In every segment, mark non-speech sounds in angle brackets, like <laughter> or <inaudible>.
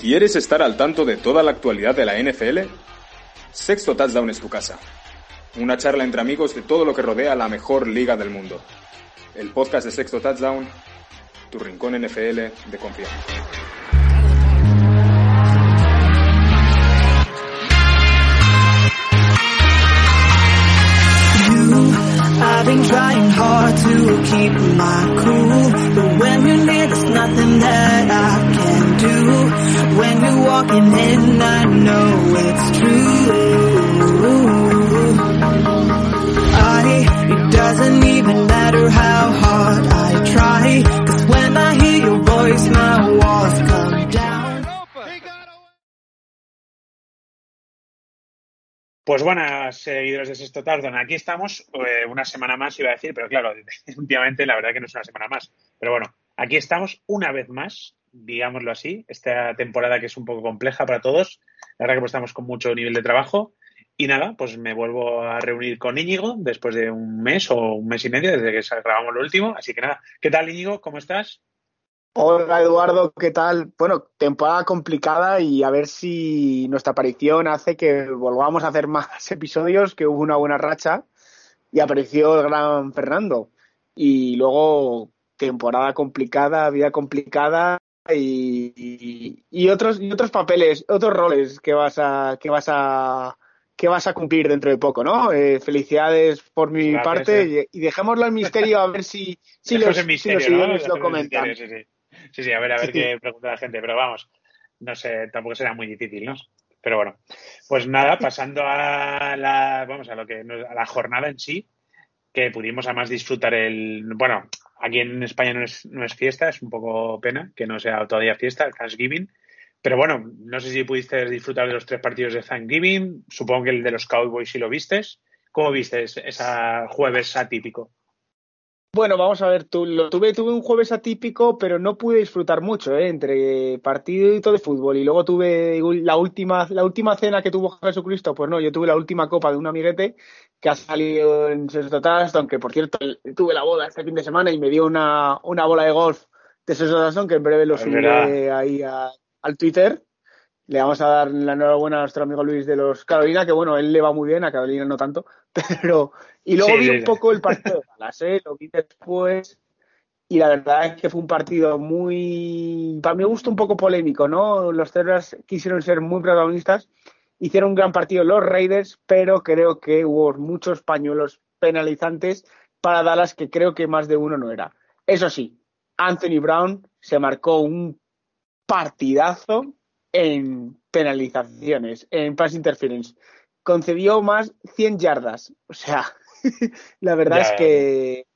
¿Quieres estar al tanto de toda la actualidad de la NFL? Sexto Touchdown es tu casa. Una charla entre amigos de todo lo que rodea la mejor liga del mundo. El podcast de Sexto Touchdown, tu rincón NFL de confianza. When you're near, there's nothing that I can do. When you're walking in, I know it's true. I, it doesn't even matter how hard I try, cause when I hear your voice, my walls come down. Pues buenas seguidores de Sexto Touchdown, aquí estamos eh, una semana más, iba a decir, pero claro, <laughs> últimamente la verdad que no es una semana más. Pero bueno, aquí estamos una vez más, digámoslo así, esta temporada que es un poco compleja para todos. La verdad que pues estamos con mucho nivel de trabajo. Y nada, pues me vuelvo a reunir con Íñigo después de un mes o un mes y medio desde que grabamos lo último. Así que nada, ¿qué tal Íñigo? ¿Cómo estás? Hola Eduardo, ¿qué tal? Bueno, temporada complicada y a ver si nuestra aparición hace que volvamos a hacer <laughs> más episodios, que hubo una buena racha y apareció el gran Fernando. Y luego temporada complicada, vida complicada y, y, y otros y otros papeles, otros roles que vas a que vas a que vas a cumplir dentro de poco, ¿no? Eh, felicidades por mi Gracias, parte eh. y, dejémoslo en misterio a ver si, <laughs> si, los, misterio, si los lo comentan. misterio, sí, sí. Sí, sí, a ver, a ver Sí. qué pregunta la gente, pero vamos, no sé, tampoco será muy difícil, ¿no? Pero bueno, pues nada, pasando a la, vamos, a lo que, a la jornada en sí, que pudimos además disfrutar el, bueno, aquí en España no es, no es fiesta, es un poco pena que no sea todavía fiesta, el Thanksgiving, pero bueno, no sé si pudiste disfrutar de los tres partidos de Thanksgiving, supongo que el de los Cowboys sí lo vistes, ¿cómo viste esa jueves atípico? Bueno, vamos a ver, tú, lo tuve, tuve un jueves atípico, pero no pude disfrutar mucho, ¿eh? entre partidito de fútbol y luego tuve la última, la última cena que tuvo Jesucristo, pues no, yo tuve la última copa de un amiguete que ha salido en Touchdown, que por cierto tuve la boda este fin de semana y me dio una, una bola de golf de Touchdown, que en breve lo subiré ahí a- al Twitter. Le vamos a dar la enhorabuena a nuestro amigo Luis de los Carolina, que bueno, él le va muy bien, a Carolina no tanto, <laughs> pero... Y luego Sí, vi un poco el partido de Dallas, ¿eh? lo vi después y la verdad es que fue un partido muy, para mi gusto, un poco polémico, ¿no? Los Steelers quisieron ser muy protagonistas, hicieron un gran partido los Raiders, pero creo que hubo muchos pañuelos penalizantes para Dallas que creo que más de uno no era. Eso sí, Anthony Brown se marcó un partidazo en penalizaciones, en pass interference. Concedió más 100 yardas. O sea, <laughs> la verdad Ya, es que.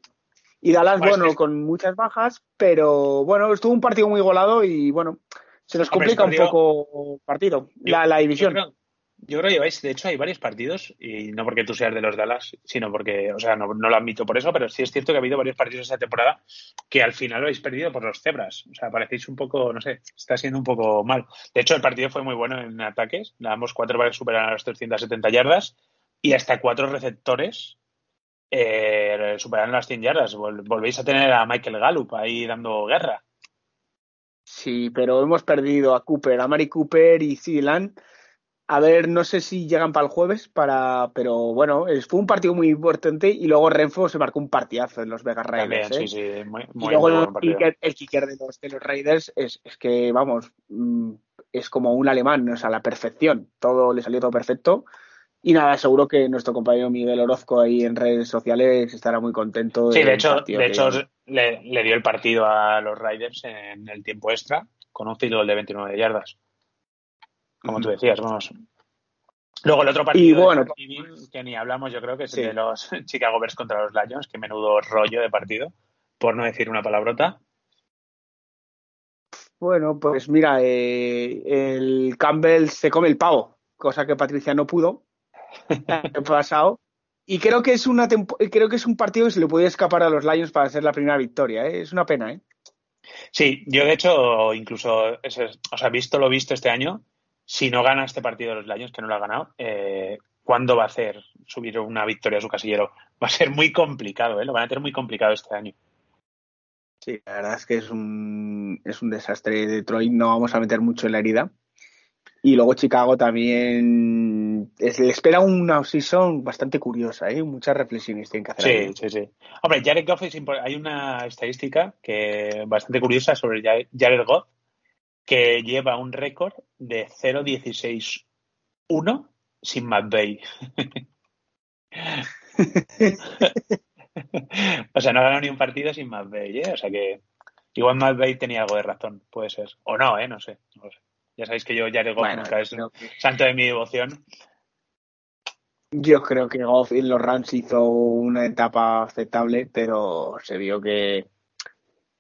Y Dallas, Pues bueno, es- con muchas bajas, pero bueno, estuvo un partido muy golado y bueno, se nos complica un partido- poco el partido, la, la división. Yo creo, yo creo que lleváis, de hecho, hay varios partidos, y no porque tú seas de los Dallas, sino porque, o sea, no, lo admito por eso, pero sí es cierto que ha habido varios partidos esta temporada que al final lo habéis perdido por los cebras. O sea, parecéis un poco, no sé, está siendo un poco mal. De hecho, el partido fue muy bueno en ataques. Ambos cuatro bares superaron las 370 yardas y hasta cuatro receptores eh, superaron las 100 yardas. Vol- volvéis a tener a Michael Gallup ahí dando guerra. Sí, pero hemos perdido a Cooper, a Mari Cooper y Sideland. A ver, no sé si llegan para el jueves, para, pero bueno, fue un partido muy importante y luego Renfro se marcó un partidazo en los Vegas También, Raiders. ¿eh? sí, sí, muy, Y luego muy el, kicker, el kicker de los, de los Raiders es, es que, vamos, mm, es como un alemán, o sea, la perfección. Todo le salió todo perfecto. Y nada, seguro que nuestro compañero Miguel Orozco ahí en redes sociales estará muy contento. Sí, de del hecho, de que- hecho le, le dio el partido a los Riders en el tiempo extra con un goal de 29 yardas. Como tú decías, vamos. Luego el otro partido Y bueno, que ni hablamos, yo creo que es Sí. el de los <laughs> Chicago Bears contra los Lions, que menudo rollo de partido, por no decir una palabrota. Bueno, pues mira, eh, el Campbell se come el pavo, cosa que Patricia no pudo el año <laughs> pasado. Y creo que es una creo que es un partido que se le puede escapar a los Lions para ser la primera victoria. ¿eh? Es una pena, ¿eh? Sí, yo de hecho, incluso, o sea, visto lo visto este año, si no gana este partido de los Lions, que no lo ha ganado, eh, ¿cuándo va a hacer subir una victoria a su casillero? <laughs> Va a ser muy complicado, ¿eh? Lo van a tener muy complicado este año. Sí, la verdad es que es un, es un desastre. Detroit no vamos a meter mucho en la herida. Y luego Chicago también es, le espera una season bastante curiosa, ¿eh? muchas reflexiones tienen que hacer. Sí, sí, sí. Hombre, Jared Goff es hay una estadística que bastante curiosa sobre Jared Goff que lleva un récord de 0-16-1 sin Bay. <laughs> o sea, no ha ganado ni un partido sin Bay, ¿eh? O sea que igual Bay tenía algo de razón, puede ser. O no, ¿eh? No sé. No sé. Ya sabéis que yo Jared Goff nunca es santo de mi devoción. Yo creo que Goff en los Rams hizo una etapa aceptable, pero se vio que,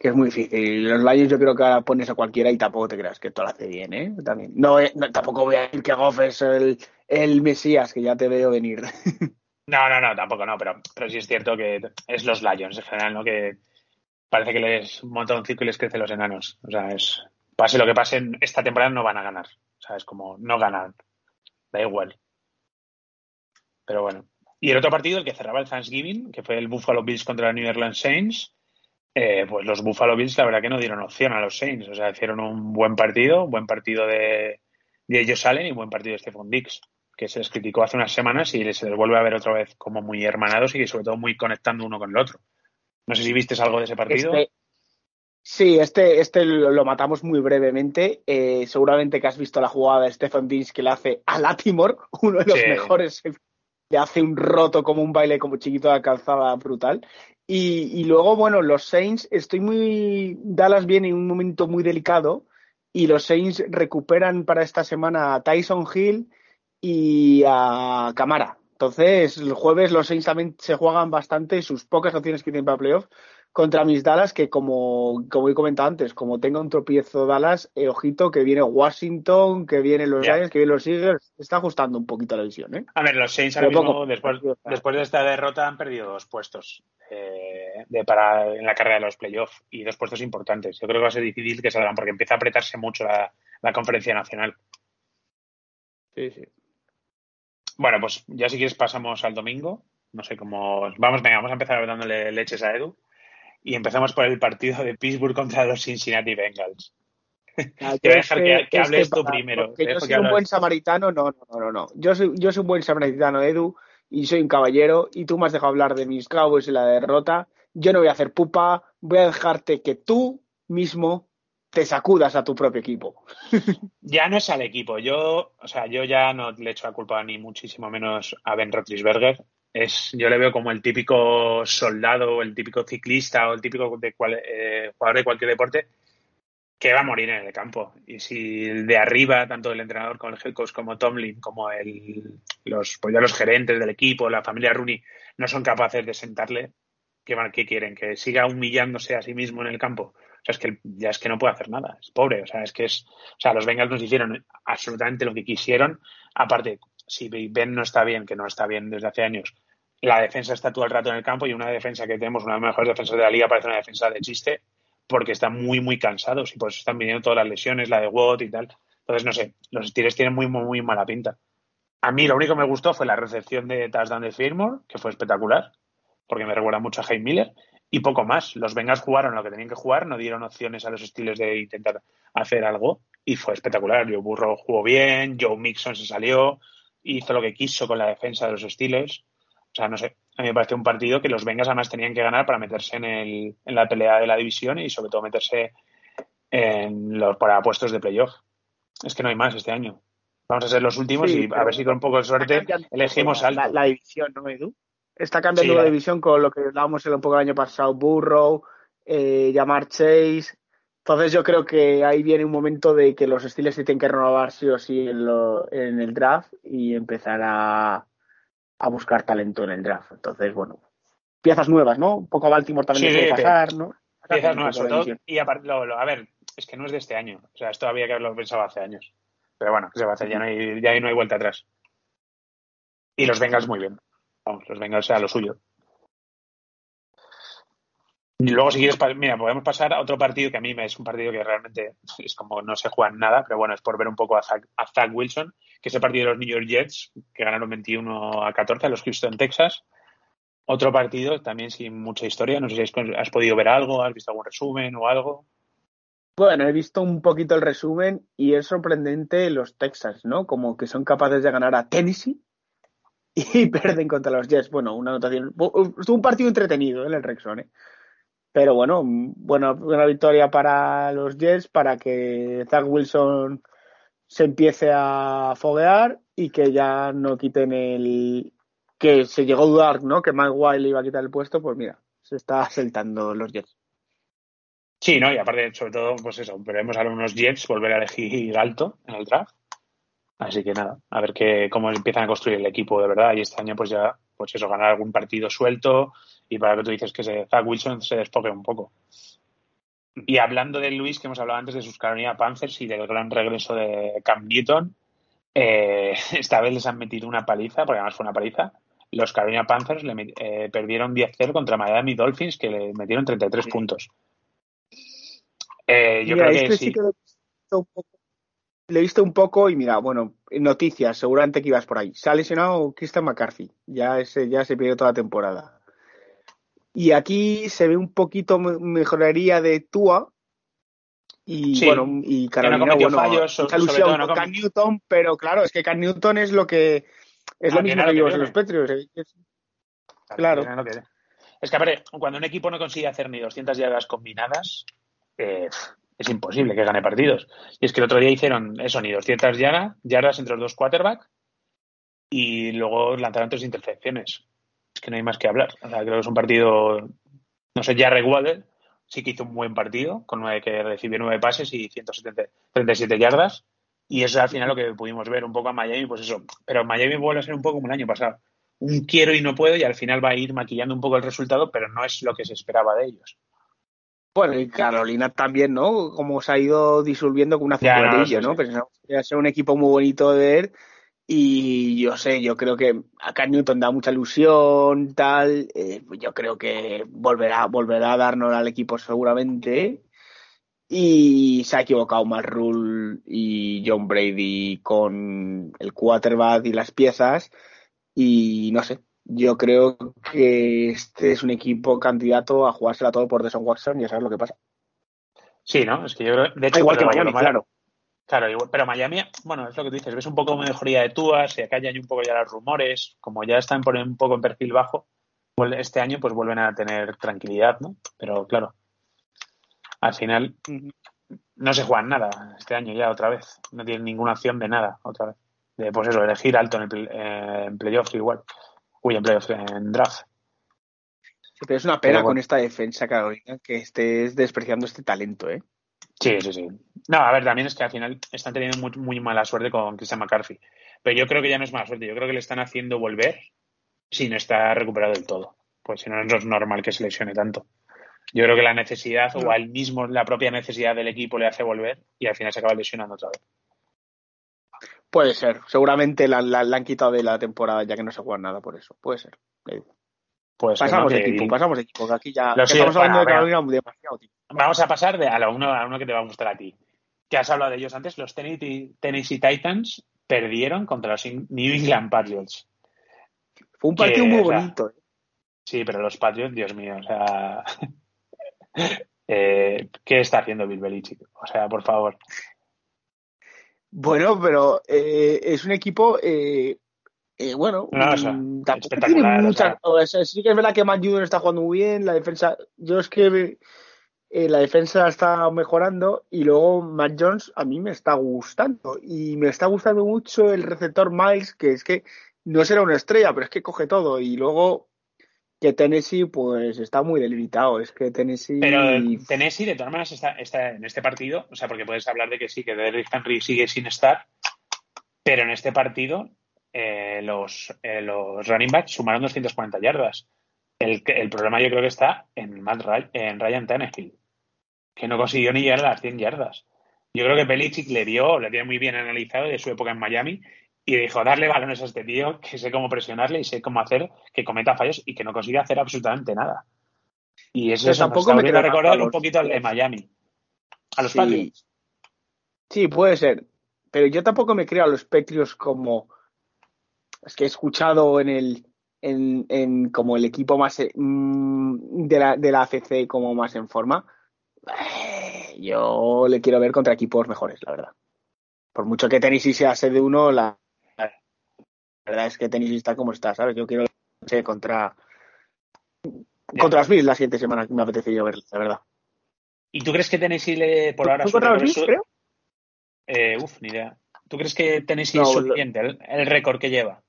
es muy difícil. Los Lions yo creo que ahora pones a cualquiera y tampoco te creas que todo lo hace bien, ¿eh? También. No, eh, tampoco voy a decir que Goff es el, el Mesías, que ya te veo venir. <laughs> No, no, no, tampoco no, pero, pero sí es cierto que es los Lions en general, ¿no? Que parece que les monta un círculo y les crece los enanos. O sea, es, pase lo que pase, esta temporada no van a ganar. O sea, es como no ganan. Da igual. Pero bueno. Y el otro partido, el que cerraba el Thanksgiving, que fue el Buffalo Bills contra la New Orleans Saints, eh, pues los Buffalo Bills la verdad que no dieron opción a los Saints. O sea, hicieron un buen partido, un buen partido de, de ellos salen y un buen partido de Stephon Dix, que se les criticó hace unas semanas y se les vuelve a ver otra vez como muy hermanados y sobre todo muy conectando uno con el otro. No sé si viste algo de ese partido. Este, Sí, este, este lo matamos muy brevemente. Eh, seguramente que has visto la jugada de Stephen Dix que le hace a Latimore, uno de los mejores. Le hace un roto como un baile como chiquito de calzada brutal. Y, y, luego, bueno, los Saints, estoy muy. Dallas viene en un momento muy delicado y los Saints recuperan para esta semana a Tyson Hill y a Camara. Entonces, el jueves los Saints también se juegan bastante sus pocas opciones que tienen para playoff contra mis Dallas, que como, como he comentado antes, como tenga un tropiezo Dallas, eh, ojito que viene Washington, que viene los Giants, que viene los Eagles, está ajustando un poquito la visión. ¿eh? A ver, los Saints ahora mismo, después, después de esta derrota, han perdido dos puestos eh, de para, en la carrera de los playoffs y dos puestos importantes. Yo creo que va a ser difícil que salgan porque empieza a apretarse mucho la, la conferencia nacional. Sí, sí. Bueno, pues ya si quieres pasamos al domingo. No sé cómo. Vamos, venga, vamos a empezar dándole leches a Edu. Y empezamos por el partido de Pittsburgh contra los Cincinnati Bengals. Ah, <laughs> Te voy a dejar que, hables tú primero. yo soy un buen samaritano, no, no, no, no. Yo soy, yo soy un buen samaritano, Edu, y soy un caballero, y tú me has dejado hablar de mis Cowboys y la derrota. Yo no voy a hacer pupa, voy a dejarte que tú mismo te sacudas a tu propio equipo. ya no es al equipo. Yo, o sea, yo ya no le echo la culpa ni muchísimo menos a Ben Roethlisberger es, yo le veo como el típico soldado, el típico ciclista o el típico eh, jugador de cualquier deporte que va a morir en el campo. Y si de arriba, tanto el entrenador como el head como Tomlin, como el, los, pues ya los gerentes del equipo, la familia Rooney, no son capaces de sentarle, ¿qué, ¿qué quieren? ¿Que siga humillándose a sí mismo en el campo? Sea, es que ya es que no puede hacer nada, es pobre. O sea, es que es. O sea, los Bengals nos hicieron absolutamente lo que quisieron. Aparte, si Ben no está bien, que no está bien desde hace años, la defensa está todo el rato en el campo y una defensa que tenemos, una de las mejores defensas de la liga, parece una defensa de chiste porque están muy, muy cansados y pues están viniendo todas las lesiones, la de Watt y tal. Entonces, no sé, los Steelers tienen muy, muy, muy mala pinta. A mí lo único que me gustó fue la recepción de touchdown de Firmore, que fue espectacular, porque me recuerda mucho a Jaime Miller, y poco más. Los Bengals jugaron lo que tenían que jugar, no dieron opciones a los estilos de intentar hacer algo, y fue espectacular. Joe Burrow jugó bien, Joe Mixon se salió, hizo lo que quiso con la defensa de los Steelers. O sea, no sé, a mí me parece un partido que los Bengals además tenían que ganar para meterse en, el, en la pelea de la división y sobre todo meterse en los para puestos de playoff. Es que no hay más este año. Vamos a ser los últimos y a ver si con un poco de suerte elegimos algo. La, división, ¿no, Edu? Está cambiando la división con lo que hablábamos un poco el año pasado, Burrow, eh, llamar Chase, entonces yo creo que ahí viene un momento de que los estilos se tienen que renovar sí o sí en, el draft y empezar a, buscar talento en el draft. Entonces, bueno, piezas nuevas, ¿no? Un poco a Baltimore también sí, pasar, ¿no? Piezas nuevas, sobre todo. Y a, a ver, es que no es de este año. O sea, esto había que haberlo pensado hace años. Pero bueno, ¿qué se va a hacer? Ya no hay, ya no hay vuelta atrás. Y los Bengals muy bien. Vamos, los Bengals a lo suyo. Y luego, si quieres, mira, podemos pasar a otro partido que a mí me es un partido que realmente <laughs> es como no se juega en nada, pero bueno, es por ver un poco a Zach, Wilson, que es el partido de los New York Jets, que ganaron 21 a 14 a los Houston Texas. Otro partido también sin mucha historia. No sé si has, podido ver algo, has visto algún resumen o algo. Bueno, he visto un poquito el resumen y es sorprendente los Texans, ¿no? Como que son capaces de ganar a Tennessee <laughs> y pierden contra los Jets. Bueno, una anotación. Estuvo un partido entretenido ¿eh? en el Rexon, ¿eh? Pero bueno, buena, buena victoria para los Jets, para que Zach Wilson se empiece a foguear y que ya no quiten el. que se llegó a dudar, ¿no? Que Mike le iba a quitar el puesto, pues mira, se está saltando los Jets. Sí, ¿no? Y aparte, sobre todo, pues eso, veremos a unos Jets volver a elegir alto en el draft. Así que nada, a ver qué, cómo empiezan a construir el equipo de verdad. Y este año, pues ya, pues eso, ganar algún partido suelto y para que tú dices que se, Zach Wilson se despoque un poco. Y hablando de Luis, que hemos hablado antes de sus Carolina Panthers y del gran regreso de Cam Newton, eh, <laughs> esta vez les han metido una paliza, porque además fue una paliza. Los Carolina Panthers le met, eh, perdieron 10-0 contra Miami Dolphins, que le metieron 33 puntos. Eh, yo Mira, creo que este sí. sí que lo he visto un poco. Le he visto un poco y mira, bueno, noticias, seguramente que ibas por ahí. Se ha lesionado Christian McCarthy, ya, ese, ya se pierde toda la temporada. Y aquí se ve un poquito me- mejoraría de Tua. Y Sí, bueno, y Carolina, bueno, fallos, mucha ilusión no com- Newton, pero claro, es que Cam Newton es lo que es lo Ah, mismo que vimos en los Patriots. eh, Claro. Es lo que- Es que, a ver, cuando un equipo no consigue hacer ni 200 yardas combinadas, eh, es imposible que gane partidos. Y es que el otro día hicieron eso, ni 200 yardas, yardas entre los dos quarterbacks y luego lanzaron tres intercepciones. Es que no hay más que hablar. O sea, creo que es un partido, no sé, Jarre Waddle sí que hizo un buen partido, con nueve, que recibió nueve pases y 137 yardas. Y eso es al final lo que pudimos ver un poco a Miami, pues eso. Pero Miami vuelve a ser un poco como el año pasado. Un quiero y no puedo y al final va a ir maquillando un poco el resultado, pero no es lo que se esperaba de ellos. Bueno, y Carolina también, ¿no? Como se ha ido disolviendo con una Ya, no, sí, ¿no? Pensamos que un equipo muy bonito de ver. Y yo sé, yo creo que a Cam Newton da mucha ilusión, tal. eh, pues yo creo que volverá, volverá a darnos al equipo seguramente. Y se ha equivocado Matt Rule y John Brady con el quarterback y las piezas. Y no sé, yo creo que este es un equipo candidato a jugársela todo por Deson Watson y a saber lo que pasa. Sí, ¿no? Es que yo creo, de hecho, Igual que Miami, claro. Claro, igual- pero Miami, bueno, es lo que tú dices, ves un poco mejoría de Túas, se acallan un poco ya los rumores, como ya están por un poco en perfil bajo, vuel- este año pues vuelven a tener tranquilidad, ¿no? Pero claro, al final no se juegan nada este año ya otra vez, no tienen ninguna opción de nada otra vez. De pues eso, elegir alto en, el, eh, en playoff igual. Uy, en en draft. Sí, pero es una pena bueno. con esta defensa, Carolina, que estés despreciando este talento, ¿eh? Sí, sí, sí. No, a ver, también es que al final están teniendo muy, muy mala suerte con Christian McCarthy. Pero yo creo que ya no es mala suerte. Yo creo que le están haciendo volver sin estar recuperado del todo. Pues si no, no es normal que se lesione tanto. Yo creo que la necesidad o al mismo la propia necesidad del equipo le hace volver y al final se acaba lesionando otra vez. Puede ser. Seguramente la, la- la han quitado de la temporada ya que no se juega nada por eso. Puede ser. Eh, Pues Pasamos ¿no? de Que- equipo, pasamos de equipo, que aquí ya siento, estamos hablando de venga, Carolina demasiado tiempo. Vamos a pasar de, a, lo uno, a uno que te va a gustar a ti. Que has hablado de ellos antes. Los Tennessee, Tennessee Titans perdieron contra los New England Patriots. Fue un partido Que, muy o sea, bonito. ¿eh? Sí, pero los Patriots, Dios mío, o sea. <laughs> eh, ¿Qué está haciendo Bill Belichick? O sea, por favor. Bueno, pero eh, es un equipo, eh, eh, bueno, No, o sea, mm, tampoco tiene muchas. sea. o sea, sí que es verdad que Matt Judon está jugando muy bien, la defensa. Yo es que eh, la defensa está mejorando y luego Matt Jones a mí me está gustando y me está gustando mucho el receptor Miles, que es que no será una estrella, pero es que coge todo y luego que Tennessee pues está muy debilitado, es que Tennessee Pero Tennessee, de todas maneras, está, está en este partido, o sea, porque puedes hablar de que sí, que Derrick Henry sigue sin estar, pero en este partido eh, los, eh, los running backs sumaron 240 yardas. El, el problema yo creo que está en, Matt Ry- en Ryan Tannehill. que no consiguió ni llegar a las 100 yardas. Yo creo que Belichick le vio, le tiene muy bien analizado de su época en Miami y dijo, darle balones a este tío, que sé cómo presionarle y sé cómo hacer que cometa fallos y que no consiga hacer absolutamente nada. Y eso, tampoco me creo recordar un poquito al de Miami. A los Sí. Patriots. Sí, puede ser. Pero yo tampoco me creo a los Patriots como. Es que he escuchado en el. En, en como el equipo más eh, mm, de la, de la ACC como más en forma. Eh, Yo le quiero ver contra equipos mejores, la verdad. Por mucho que Tennessee sea sede uno, la verdad es que Tennessee está como está, ¿sabes? Yo quiero ver contra contra los Bills la siguiente semana, que me apetece yo ver, la verdad. ¿Y tú crees que Tennessee le, por ahora ¿Tú su contra los Bills, creo? Eh, uf, ni idea. ¿Tú crees que Tennessee No, es suficiente el, el récord que lleva?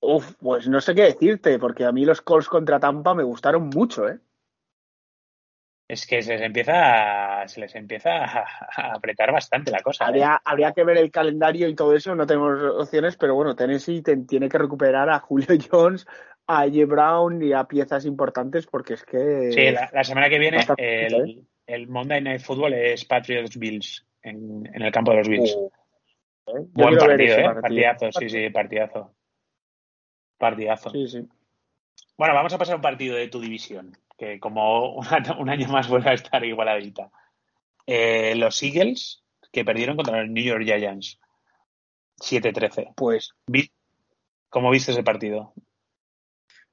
Uf, pues no sé qué decirte, porque a mí los Colts contra Tampa me gustaron mucho, ¿eh? Es que se les empieza a, se les empieza a, a apretar bastante la cosa. ¿eh? Habría, habría que ver el calendario y todo eso, no tenemos opciones, pero bueno, Tennessee te- tiene que recuperar a Julio <laughs> Jones, a AJ Brown y a piezas importantes porque es que... Sí, la, la semana que viene el, el Monday Night Football es Patriots Bills en, en el campo de los Bills. Uh, ¿eh? Buen partido, ¿eh? Partidazo, sí, sí, partidazo. Partidazo. Sí, sí. Bueno, vamos a pasar a un partido de tu división, que como <laughs> un año, un año más vuelve a estar igualadita. Eh, los Eagles, que perdieron contra los New York Giants. 7-13. Pues, Vi- ¿Cómo viste ese partido?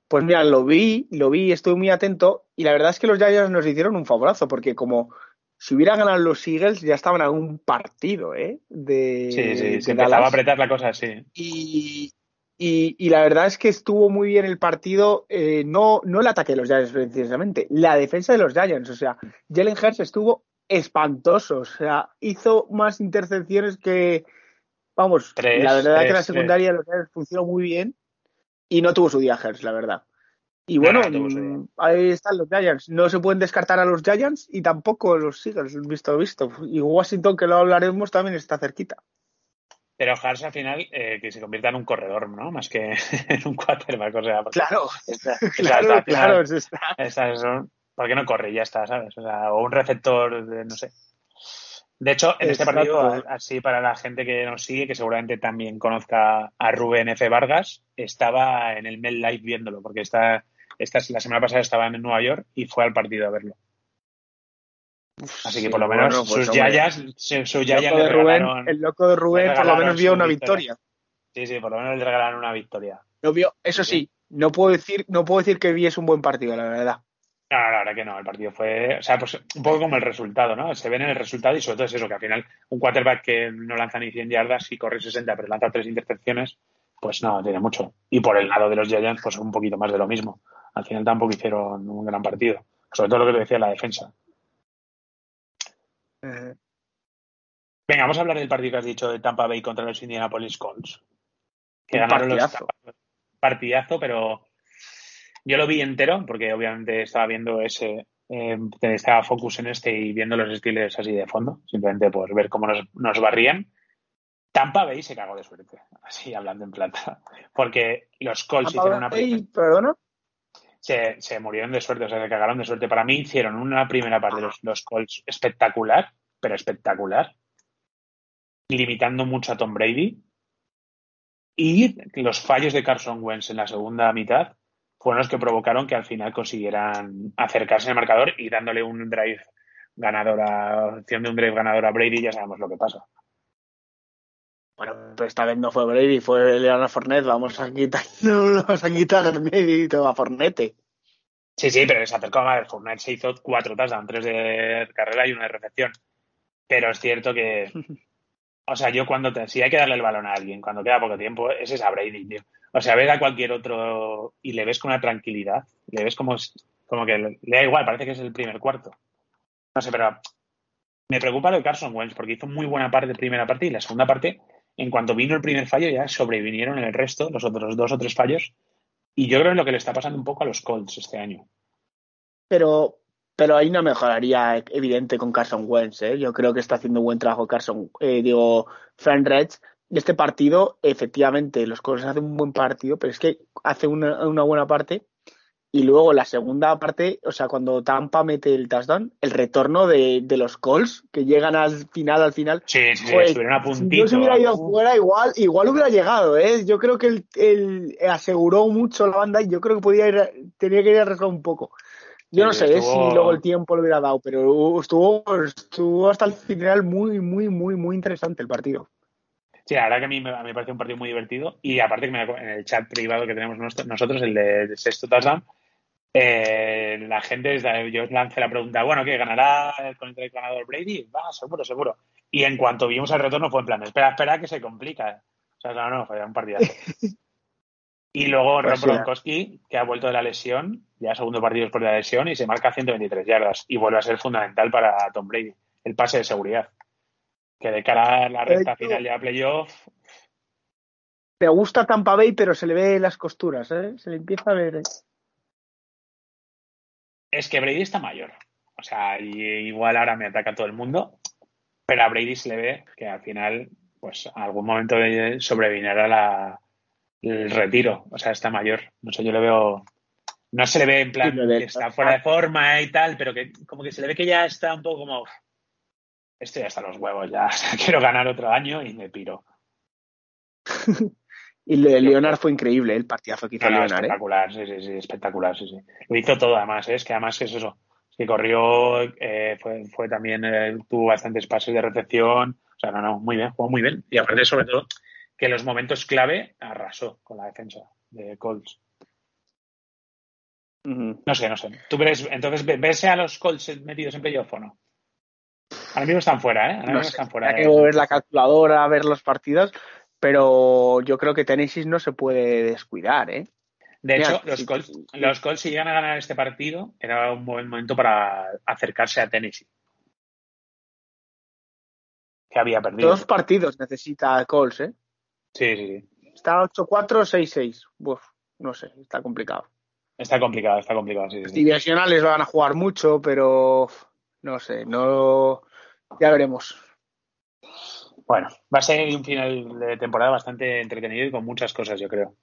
pues mira, lo vi, lo vi, estuve muy atento y la verdad es que los Giants nos hicieron un favorazo porque como si hubieran ganado los Eagles ya estaban a un partido, ¿eh? De, Sí, sí, de se empezaba a apretar la cosa, sí. Y, y, y la verdad es que estuvo muy bien el partido, eh, no, no el ataque de los Giants precisamente, la defensa de los Giants. O sea, Jalen Hurts estuvo espantoso. O sea, hizo más intercepciones que. Vamos, Tres, la verdad tres, que la tres. secundaria de los Giants funcionó muy bien y no tuvo su día Hurts, la verdad. Y bueno, no mm, ahí están los Giants. No se pueden descartar a los Giants y tampoco los Eagles, visto visto. Y Washington, que lo hablaremos, también está cerquita. Pero Hars al final que se convierta en un corredor, ¿no? Más que <laughs> en un quarterback, o sea, Claro, <laughs> claro, final- claro. está. ¿Por qué no corre? Ya está, ¿sabes? O, sea, o un receptor, de, no sé. De hecho, en este partido, así para la gente que nos sigue, que seguramente también conozca a Rubén F. Vargas, estaba en el Mel Live viéndolo, porque esta, esta, la semana pasada estaba en Nueva York y fue al partido a verlo. Así que por lo menos bueno, pues, sus yayas, su- sus el yayas loco le de Rubén, el loco de Rubén por lo menos vio una victoria. victoria. sí, sí, por lo menos le regalaron una victoria. Lo vio, eso sí, no puedo decir, no puedo decir que vi es un buen partido, la verdad. No, no, la verdad que no, el partido fue, o sea, pues un poco como el resultado, ¿no? Se ven en el resultado y sobre todo es eso, que al final un quarterback que no lanza ni 100 yardas y corre 60, pero lanza tres intercepciones, pues no, tiene mucho. Y por el lado de los Giants, pues un poquito más de lo mismo. Al final tampoco hicieron un gran partido. Sobre todo lo que te decía la defensa. Venga, vamos a hablar del partido que has dicho de Tampa Bay contra los Indianapolis Colts. Que Un ganaron partidazo. los partidazo, pero yo lo vi entero, porque obviamente estaba viendo ese, eh, estaba focus en este y viendo los estilos así de fondo, simplemente por ver cómo nos, nos barrían. Tampa Bay se cagó de suerte, así hablando en plata, <laughs> porque los Colts hicieron una primera, perdona. Se, se murieron de suerte, o sea, se cagaron de suerte. Para mí hicieron una primera parte de los, los Colts espectacular, pero espectacular, limitando mucho a Tom Brady. Y los fallos de Carson Wentz en la segunda mitad fueron los que provocaron que al final consiguieran acercarse al marcador y dándole un drive ganador a, opción de un drive ganador a Brady, ya sabemos lo que pasa. Bueno, pero esta vez no fue Brady, fue Leonard Fournette. Vamos a quitar, no <laughs> vamos a quitar el mérito a Fornette. Sí, sí, pero se acercó a Fournette, se hizo cuatro touchdowns, tres de carrera y una de recepción. Pero es cierto que, <laughs> o sea, yo cuando, te- si hay que darle el balón a alguien, cuando queda poco tiempo, ese es a Brady, tío. O sea, ves a cualquier otro y le ves con una tranquilidad, le ves como, como que le, le da igual, parece que es el primer cuarto. No sé, pero me preocupa lo de Carson Wentz, porque hizo muy buena parte de primera parte y la segunda parte, en cuanto vino el primer fallo, ya sobrevinieron el resto, los otros dos o tres fallos. Y yo creo que es lo que le está pasando un poco a los Colts este año. Pero, pero ahí no mejoraría evidente con Carson Wentz. ¿eh? Yo creo que está haciendo un buen trabajo Carson, eh, digo, Fran Reds. Este partido, efectivamente, los Colts hacen un buen partido, pero es que hace una buena parte Y luego la segunda parte, o sea, cuando Tampa mete el touchdown, el retorno de, de los Colts, que llegan al final, al final. Sí, sí, Joder, estuvieron a Si puntito. no se hubiera ido fuera, igual, igual hubiera llegado, ¿eh? Yo creo que él, él aseguró mucho la banda y yo creo que podía ir, tenía que ir a arriesgar un poco. Yo Sí, no sé ¿eh? estuvo- si luego el tiempo lo hubiera dado, pero estuvo, estuvo hasta el final muy, muy, muy, muy interesante el partido. Sí, la verdad que a mí me, me parece un partido muy divertido y aparte que me, en el chat privado que tenemos nosotros, el de, de Sexto Touchdown, eh, la gente, yo lancé la pregunta, bueno, ¿qué? ¿Ganará con el ganador Brady? Va, seguro, seguro. Y en cuanto vimos el retorno fue en plan, espera, espera, que se complica. O sea, no, no, fue un partidazo. <laughs> Y luego Pues Rob sí. Gronkowski, que ha vuelto de la lesión, ya segundo partido después de la lesión, y se marca 123 yardas. Y vuelve a ser fundamental para Tom Brady, el pase de seguridad. Que de cara a la recta final la playoff, Me gusta Tampa Bay, pero se le ve las costuras, ¿eh? Se le empieza a ver. ¿eh? Es que Brady está mayor. O sea, igual ahora me ataca todo el mundo, pero a Brady se le ve que al final, pues a algún momento eh, sobrevinará la, el retiro. O sea, está mayor. No sé, yo le veo. No se le ve en plan que está fuera de forma y tal, pero que como que se le ve que ya está un poco como. Esto ya está a los huevos, ya. O <laughs> sea, quiero ganar otro año y me piro. <laughs> Y Leonard fue increíble, el partidazo que hizo No, no, Leonard, ¿eh? espectacular, sí, sí, sí, espectacular, sí, sí. Lo hizo todo además, ¿eh? es que además es eso. Es que corrió, eh, fue, fue también, eh, tuvo bastantes pases de recepción. O sea, no, no, muy bien, jugó muy bien. Y aparte, sobre todo, que en los momentos clave arrasó con la defensa de Colts. No sé, no sé. ¿Tú ves, entonces, ve- ves a los Colts metidos en playoff o no? Ahora mismo están fuera, ¿eh? Ahora No mismo sé, están fuera. hay que ver la calculadora, ver los partidos, pero yo creo que Tennessee no se puede descuidar, ¿eh? De Mira, hecho, los Colts, sí. los Colts, si llegan a ganar este partido, era un buen momento para acercarse a Tennessee. Que había perdido. Dos partidos necesita Colts, ¿eh? Sí, sí, sí. Está 8-4, 6-6. Uf, no sé, está complicado. Está complicado, está complicado, sí. Divisionales van a jugar mucho, pero no sé, no. Ya veremos. Bueno, va a ser un final de temporada bastante entretenido y con muchas cosas, yo creo.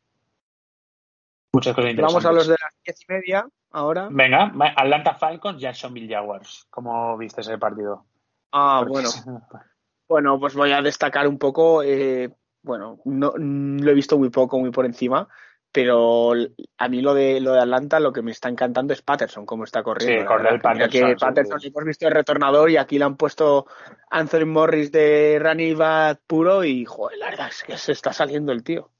Muchas cosas interesantes. Vamos a los de las diez y media ahora. Venga, Atlanta Falcons, Jacksonville Jaguars. ¿Cómo viste ese partido? Ah, Porque- bueno. <laughs> Bueno, pues voy a destacar un poco. eh, bueno, no lo he visto muy poco, muy por encima, pero a mí lo de lo de Atlanta lo que me está encantando es Patterson, cómo está corriendo. Sí, verdad. Mira Patterson, que Patterson hemos visto el retornador y aquí le han puesto Anthony Morris de running back puro y joder, la verdad es que se está saliendo el tío.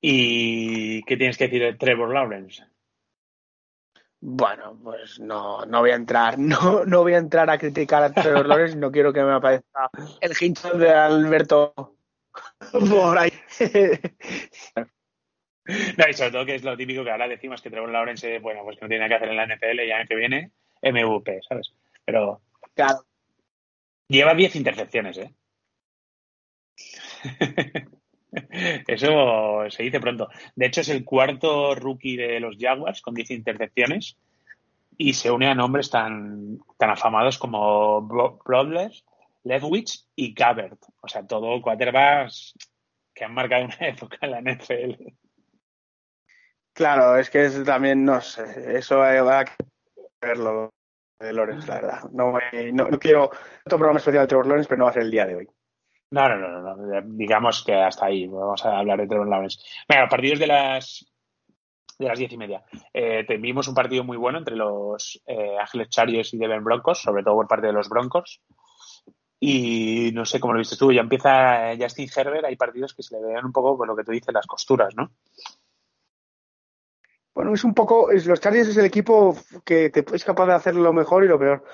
¿Y qué tienes que decir de Trevor Lawrence? Bueno, pues no, no voy a entrar, <laughs> no, no voy a entrar a criticar a Trevor Lawrence, no quiero que me aparezca el hinchón de Alberto por ahí. No, y sobre todo que es lo típico que ahora decimos que Trevor Lawrence, bueno, pues que no tiene nada que hacer en la NFL y el año que viene, MVP, ¿sabes? Pero Claro. lleva 10 intercepciones, ¿eh? <laughs> Eso se dice pronto. De hecho, es el cuarto rookie de los Jaguars con 10 intercepciones y se une a nombres tan, tan afamados como Bro- Brodlers, Leftwich y Gabbert. O sea, todo quarterbacks que han marcado una <laughs> época en la NFL. Claro, es que es también, no sé, eso va a verlo de Lawrence, la verdad. No, no, no quiero otro programa especial de Trevor Lawrence, pero no va a ser el día de hoy. No, no, no, no, no. Digamos que hasta ahí. Vamos a hablar de Trevor Lawrence. Venga, los partidos de las de las diez y media. Eh, vimos un partido muy bueno entre los eh, Ángeles Chargers y Devon Broncos, sobre todo por parte de los Broncos. Y no sé cómo lo viste tú, ya empieza Justin Herbert, hay partidos que se le vean un poco con lo que tú dices, las costuras, ¿no? Bueno, es un poco, los Chargers es el equipo que te, es capaz de hacer lo mejor y lo peor.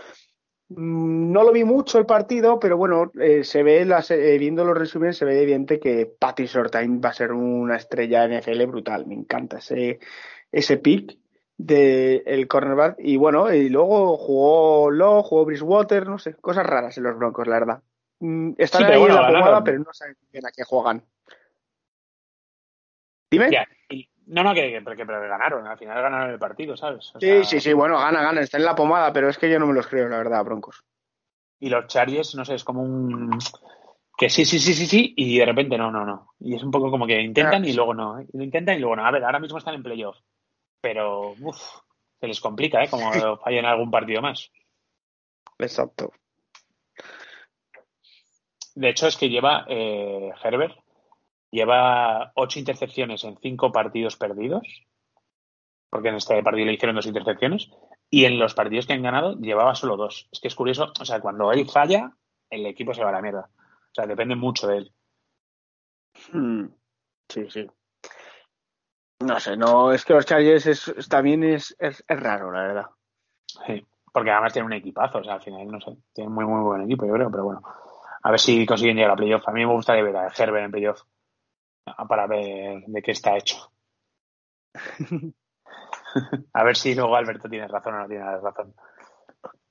Mm, No lo vi mucho el partido, pero bueno, eh, se ve, las, eh, viendo los resúmenes, se ve evidente que Patty Sortain va a ser una estrella NFL brutal. Me encanta ese, ese pick del el cornerback. Y bueno, y luego jugó Law, jugó Bridgewater, no sé, cosas raras en los Broncos, la verdad. Mm, Están Sí, pero ahí bueno, en la ganaron. pomada, pero no saben bien a qué juegan. Dime. Ya, no, no, que, que, que- pero ganaron, al final ganaron el partido, ¿sabes? O Sí, sea, sí, sí, bueno, gana, gana, está en la pomada, pero es que yo no me los creo, la verdad, Broncos. Y los Chargers, no sé, es como un. Que sí, sí, sí, sí, sí, y de repente no, no, no. Y es un poco como que intentan y luego no. ¿eh? Lo intentan y luego no. A ver, ahora mismo están en playoff. Pero uf, se les complica, ¿eh? Como fallen algún partido más. Exacto. De hecho, es que lleva eh, Herbert, lleva ocho intercepciones en cinco partidos perdidos, porque en este partido le hicieron dos intercepciones, y en los partidos que han ganado llevaba solo dos. Es que es curioso, o sea, cuando él falla, el equipo se va a la mierda. O sea, depende mucho de él. Hmm. Sí, sí. No sé, no, es que los Chargers es, es- también es, es, es raro, la verdad. Sí, porque además tiene un equipazo, o sea, al final, no sé, tiene muy, muy buen equipo, yo creo, pero bueno, a ver si consiguen llegar a playoff. A mí me gustaría ver a Herbert en playoff ah, para ver de qué está hecho. <laughs> a ver si luego Alberto tiene razón o no tiene razón.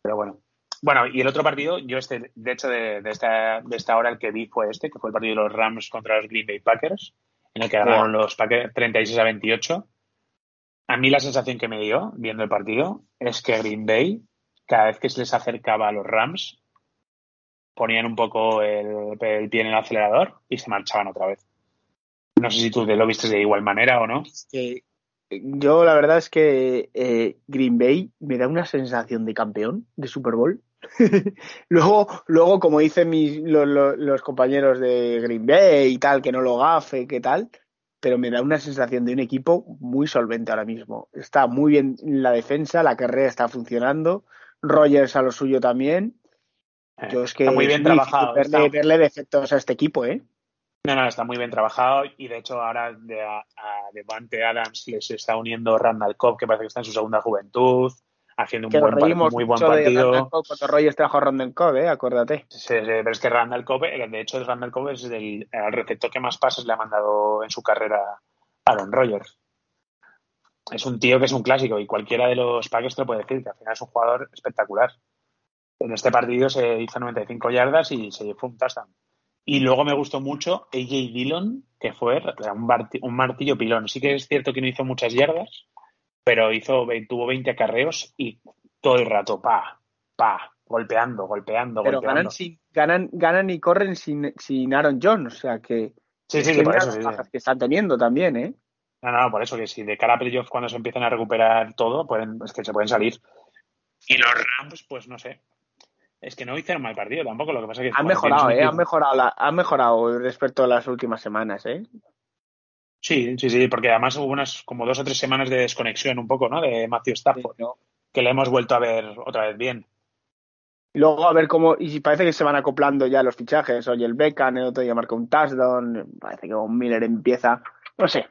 Pero bueno. Bueno, y el otro partido, yo este, de hecho, de, de esta, de esta hora el que vi fue este, que fue el partido de los Rams contra los Green Bay Packers, en el que ganaron los Packers 36 a 28. A mí la sensación que me dio viendo el partido es que Green Bay, cada vez que se les acercaba a los Rams, ponían un poco el, el pie en el acelerador y se marchaban otra vez. No sé si tú te lo viste de igual manera o no. Yo la verdad es que eh, Green Bay me da una sensación de campeón de Super Bowl. <laughs> luego, luego, como dicen mis, lo- lo- los compañeros de Green Bay y tal, que no lo gafe, que tal, pero me da una sensación de un equipo muy solvente ahora mismo. Está muy bien la defensa, la carrera está funcionando, Rogers a lo suyo también. Eh, Yo es que está muy bien trabajado. verle, está- verle defectos a este equipo, ¿eh? No, no, está muy bien trabajado y de hecho ahora de, a, a Devante Adams les está uniendo Randall Cobb, que parece que está en su segunda juventud, haciendo un Que buen, reímos muy buen de partido. Randall Cobb cuando Rogers trajo a Rondon Cobb, ¿eh? Acuérdate. Sí, sí, pero es que Randall Cobb, eh, de hecho, Randall Cobb es el, receptor que más pases le ha mandado en su carrera a Aaron Rodgers. Es un tío que es un clásico y cualquiera de los Packers te lo puede decir, que al final es un jugador espectacular. En este partido se hizo 95 yardas y se fue un touchdown. Y luego me gustó mucho AJ Dillon, que fue un martillo pilón. Sí que es cierto que no hizo muchas yardas, pero hizo, tuvo 20 acarreos y todo el rato, pa, pa, golpeando, golpeando, Pero golpeando. ganan, sin, ganan, ganan y corren sin, sin Aaron Jones, o sea que, Sí, sí, que por eso, las sí, que están teniendo también, ¿eh? No, no, por eso que si de cara a playoff cuando se empiecen a recuperar todo, pueden, es que se pueden salir. Y los Rams, pues no sé. Es que no hicieron mal partido tampoco, lo que pasa es que... Han mejorado, ¿eh? Han mejorado, la, han mejorado respecto a las últimas semanas, ¿eh? Sí, sí, sí, porque además hubo unas como dos o tres semanas de desconexión un poco, ¿no? De Matthew Stafford, que le hemos vuelto a ver otra vez bien. Y luego a ver cómo, y si parece que se van acoplando ya los fichajes, oye, el Beckham, el otro día marca un touchdown, parece que Von Miller empieza, no sé.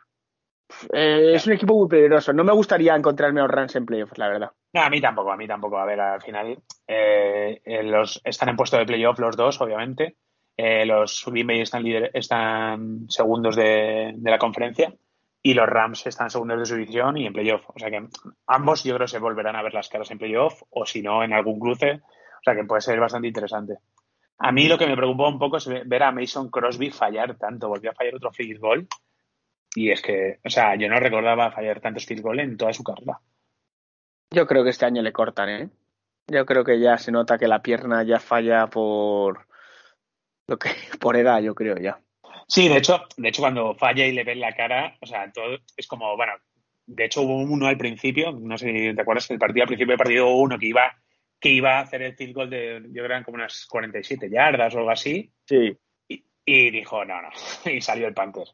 Eh, es un equipo muy peligroso. No me gustaría encontrarme a Rams en playoffs, la verdad. No, a mí tampoco, a mí tampoco. A ver, al final eh, los, están en puesto de playoff los dos, obviamente. Eh, los Green están, segundos de, de la conferencia y los Rams están segundos de su división y en playoff. O sea que ambos yo creo se volverán a ver las caras en playoff o si no en algún cruce. O sea que puede ser bastante interesante. A mí lo que me preocupó un poco es ver a Mason Crosby fallar tanto. Volvió a fallar otro field goal. Y es que, o sea, yo no recordaba fallar tantos field goal en toda su carrera. Yo creo que este año le cortan, ¿eh? Yo creo que ya se nota que la pierna ya falla por <laughs> lo que por edad, yo creo ya. Sí, de hecho, de hecho cuando falla y le ven la cara, o sea, todo es como, bueno, de hecho hubo uno al principio, no sé si te acuerdas, el partido al principio del partido hubo uno que iba que iba a hacer el field goal de, yo creo que eran como unas 47 yardas o algo así, Sí. y, y dijo, no, no, <laughs> y salió el Panther.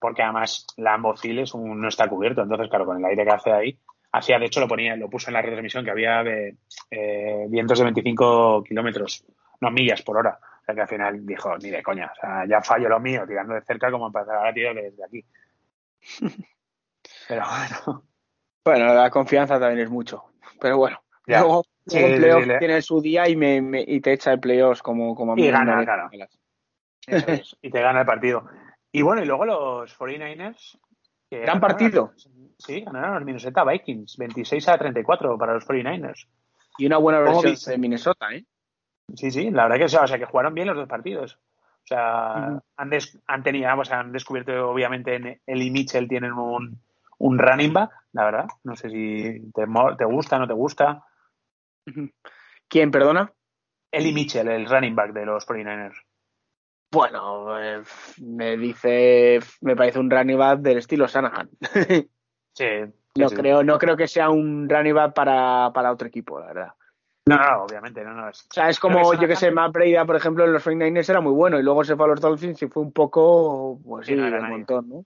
Porque además Lambo Field es un- no está cubierto, entonces claro, con el aire que hace ahí, hacía, de hecho lo ponía, lo puso en la retransmisión que había de, eh, vientos de 25 kilómetros, no millas por hora. Sea que al final dijo, ni de coña, o sea, ya fallo lo mío, tirando de cerca como para ahora tiro desde aquí. <laughs> Pero bueno, Bueno, la confianza también es mucho. Pero bueno, Ya. luego, Sí, luego en sí, playoff sí, le- tiene su día y, me, me- y te echa el playoffs como, como a mí Y gana, claro. es, <laughs> y te gana el partido. Y bueno, y luego los 49ers. que Gran ganaron- partido. Sí, ganaron los Minnesota Vikings, 26 a 34 para los 49ers. Y una buena ¿Cómo versión de Minnesota, ¿eh? Sí, sí, la verdad que, o sea, que jugaron bien los dos partidos. O sea, han, des- han tenido, o sea, han descubierto, obviamente, en él y Mitchell tienen un, un running back, la verdad. No sé si te, gusta, no te gusta. ¿Quién, perdona? Eli Mitchell, el running back de los 49ers. Bueno, eh, me dice, me parece un running back del estilo Shanahan. <laughs> Sí, No sí. creo, no creo que sea un running back para, para otro equipo, la verdad. No, no, obviamente, no, no. Es, O sea, es como, yo que sé, Matt Breida, por ejemplo, en los 49ers era muy bueno y luego se fue a los Dolphins y fue un poco, pues Sí, sí, no un montón, ¿no?